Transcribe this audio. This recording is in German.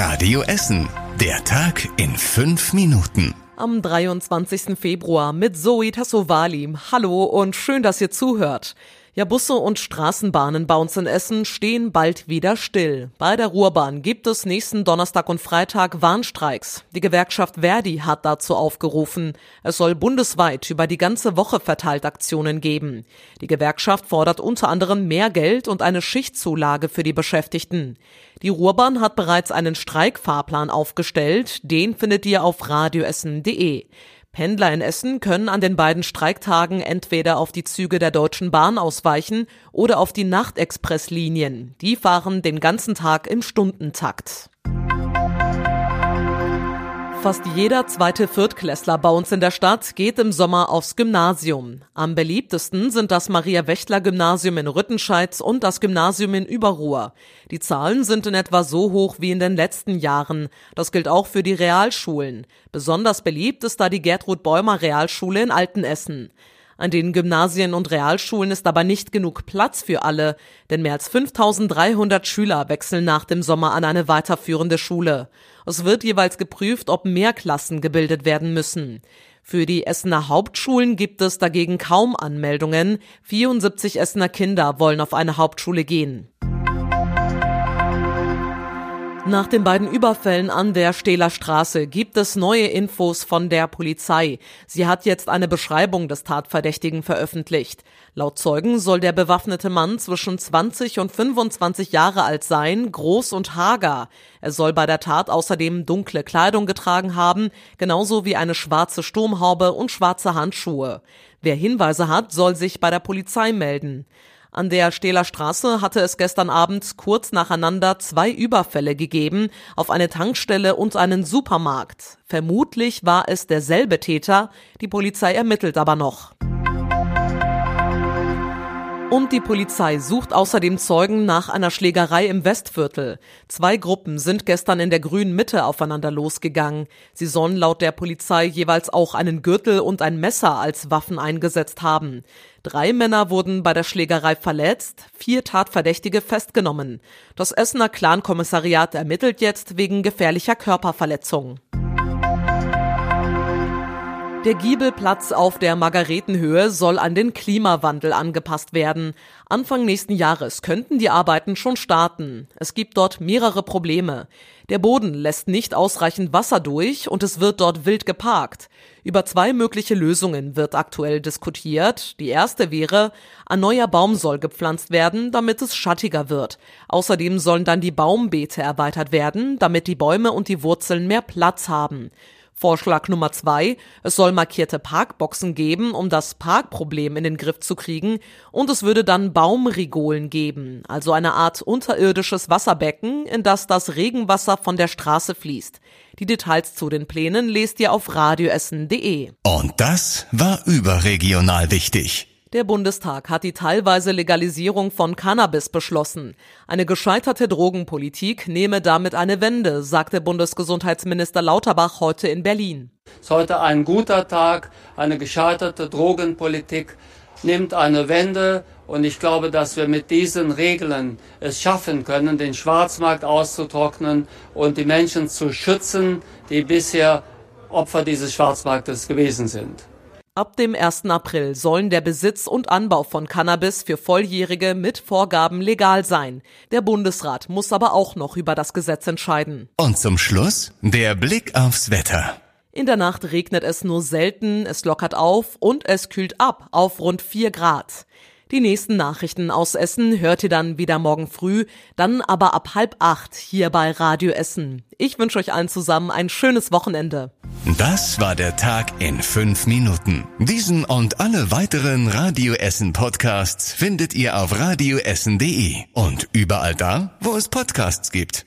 Radio Essen. Der Tag in fünf Minuten. Am 23. Februar mit Zoe Tassovali. Hallo und schön, dass ihr zuhört. Ja, Busse und Straßenbahnen bei uns in Essen stehen bald wieder still. Bei der Ruhrbahn gibt es nächsten Donnerstag und Freitag Warnstreiks. Die Gewerkschaft Verdi hat dazu aufgerufen. Es soll bundesweit über die ganze Woche verteilt Aktionen geben. Die Gewerkschaft fordert unter anderem mehr Geld und eine Schichtzulage für die Beschäftigten. Die Ruhrbahn hat bereits einen Streikfahrplan aufgestellt. Den findet ihr auf radioessen.de. Pendler in Essen können an den beiden Streiktagen entweder auf die Züge der Deutschen Bahn ausweichen oder auf die Nachtexpresslinien. Die fahren den ganzen Tag im Stundentakt. Fast jeder zweite Viertklässler bei uns in der Stadt geht im Sommer aufs Gymnasium. Am beliebtesten sind das Maria-Wächtler-Gymnasium in Rüttenscheid und das Gymnasium in Überruhr. Die Zahlen sind in etwa so hoch wie in den letzten Jahren. Das gilt auch für die Realschulen. Besonders beliebt ist da die Gertrud Bäumer Realschule in Altenessen. An den Gymnasien und Realschulen ist aber nicht genug Platz für alle, denn mehr als 5300 Schüler wechseln nach dem Sommer an eine weiterführende Schule. Es wird jeweils geprüft, ob mehr Klassen gebildet werden müssen. Für die Essener Hauptschulen gibt es dagegen kaum Anmeldungen. 74 Essener Kinder wollen auf eine Hauptschule gehen. Nach den beiden Überfällen an der Stehler Straße gibt es neue Infos von der Polizei. Sie hat jetzt eine Beschreibung des Tatverdächtigen veröffentlicht. Laut Zeugen soll der bewaffnete Mann zwischen 20 und 25 Jahre alt sein, groß und hager. Er soll bei der Tat außerdem dunkle Kleidung getragen haben, genauso wie eine schwarze Sturmhaube und schwarze Handschuhe. Wer Hinweise hat, soll sich bei der Polizei melden. An der Stehler Straße hatte es gestern Abend kurz nacheinander zwei Überfälle gegeben auf eine Tankstelle und einen Supermarkt. Vermutlich war es derselbe Täter, die Polizei ermittelt aber noch. Und die Polizei sucht außerdem Zeugen nach einer Schlägerei im Westviertel. Zwei Gruppen sind gestern in der grünen Mitte aufeinander losgegangen. Sie sollen laut der Polizei jeweils auch einen Gürtel und ein Messer als Waffen eingesetzt haben. Drei Männer wurden bei der Schlägerei verletzt, vier Tatverdächtige festgenommen. Das Essener Clankommissariat ermittelt jetzt wegen gefährlicher Körperverletzung. Der Giebelplatz auf der Margaretenhöhe soll an den Klimawandel angepasst werden. Anfang nächsten Jahres könnten die Arbeiten schon starten. Es gibt dort mehrere Probleme. Der Boden lässt nicht ausreichend Wasser durch und es wird dort wild geparkt. Über zwei mögliche Lösungen wird aktuell diskutiert. Die erste wäre, ein neuer Baum soll gepflanzt werden, damit es schattiger wird. Außerdem sollen dann die Baumbeete erweitert werden, damit die Bäume und die Wurzeln mehr Platz haben. Vorschlag Nummer zwei, es soll markierte Parkboxen geben, um das Parkproblem in den Griff zu kriegen, und es würde dann Baumrigolen geben, also eine Art unterirdisches Wasserbecken, in das das Regenwasser von der Straße fließt. Die Details zu den Plänen lest ihr auf radioessen.de. Und das war überregional wichtig. Der Bundestag hat die teilweise Legalisierung von Cannabis beschlossen. Eine gescheiterte Drogenpolitik nehme damit eine Wende, sagte Bundesgesundheitsminister Lauterbach heute in Berlin. Es ist heute ein guter Tag. Eine gescheiterte Drogenpolitik nimmt eine Wende. Und ich glaube, dass wir mit diesen Regeln es schaffen können, den Schwarzmarkt auszutrocknen und die Menschen zu schützen, die bisher Opfer dieses Schwarzmarktes gewesen sind. Ab dem 1. April sollen der Besitz und Anbau von Cannabis für Volljährige mit Vorgaben legal sein. Der Bundesrat muss aber auch noch über das Gesetz entscheiden. Und zum Schluss der Blick aufs Wetter. In der Nacht regnet es nur selten, es lockert auf und es kühlt ab auf rund 4 Grad. Die nächsten Nachrichten aus Essen hört ihr dann wieder morgen früh, dann aber ab halb acht hier bei Radio Essen. Ich wünsche euch allen zusammen ein schönes Wochenende. Das war der Tag in fünf Minuten. Diesen und alle weiteren Radio Essen Podcasts findet ihr auf radioessen.de und überall da, wo es Podcasts gibt.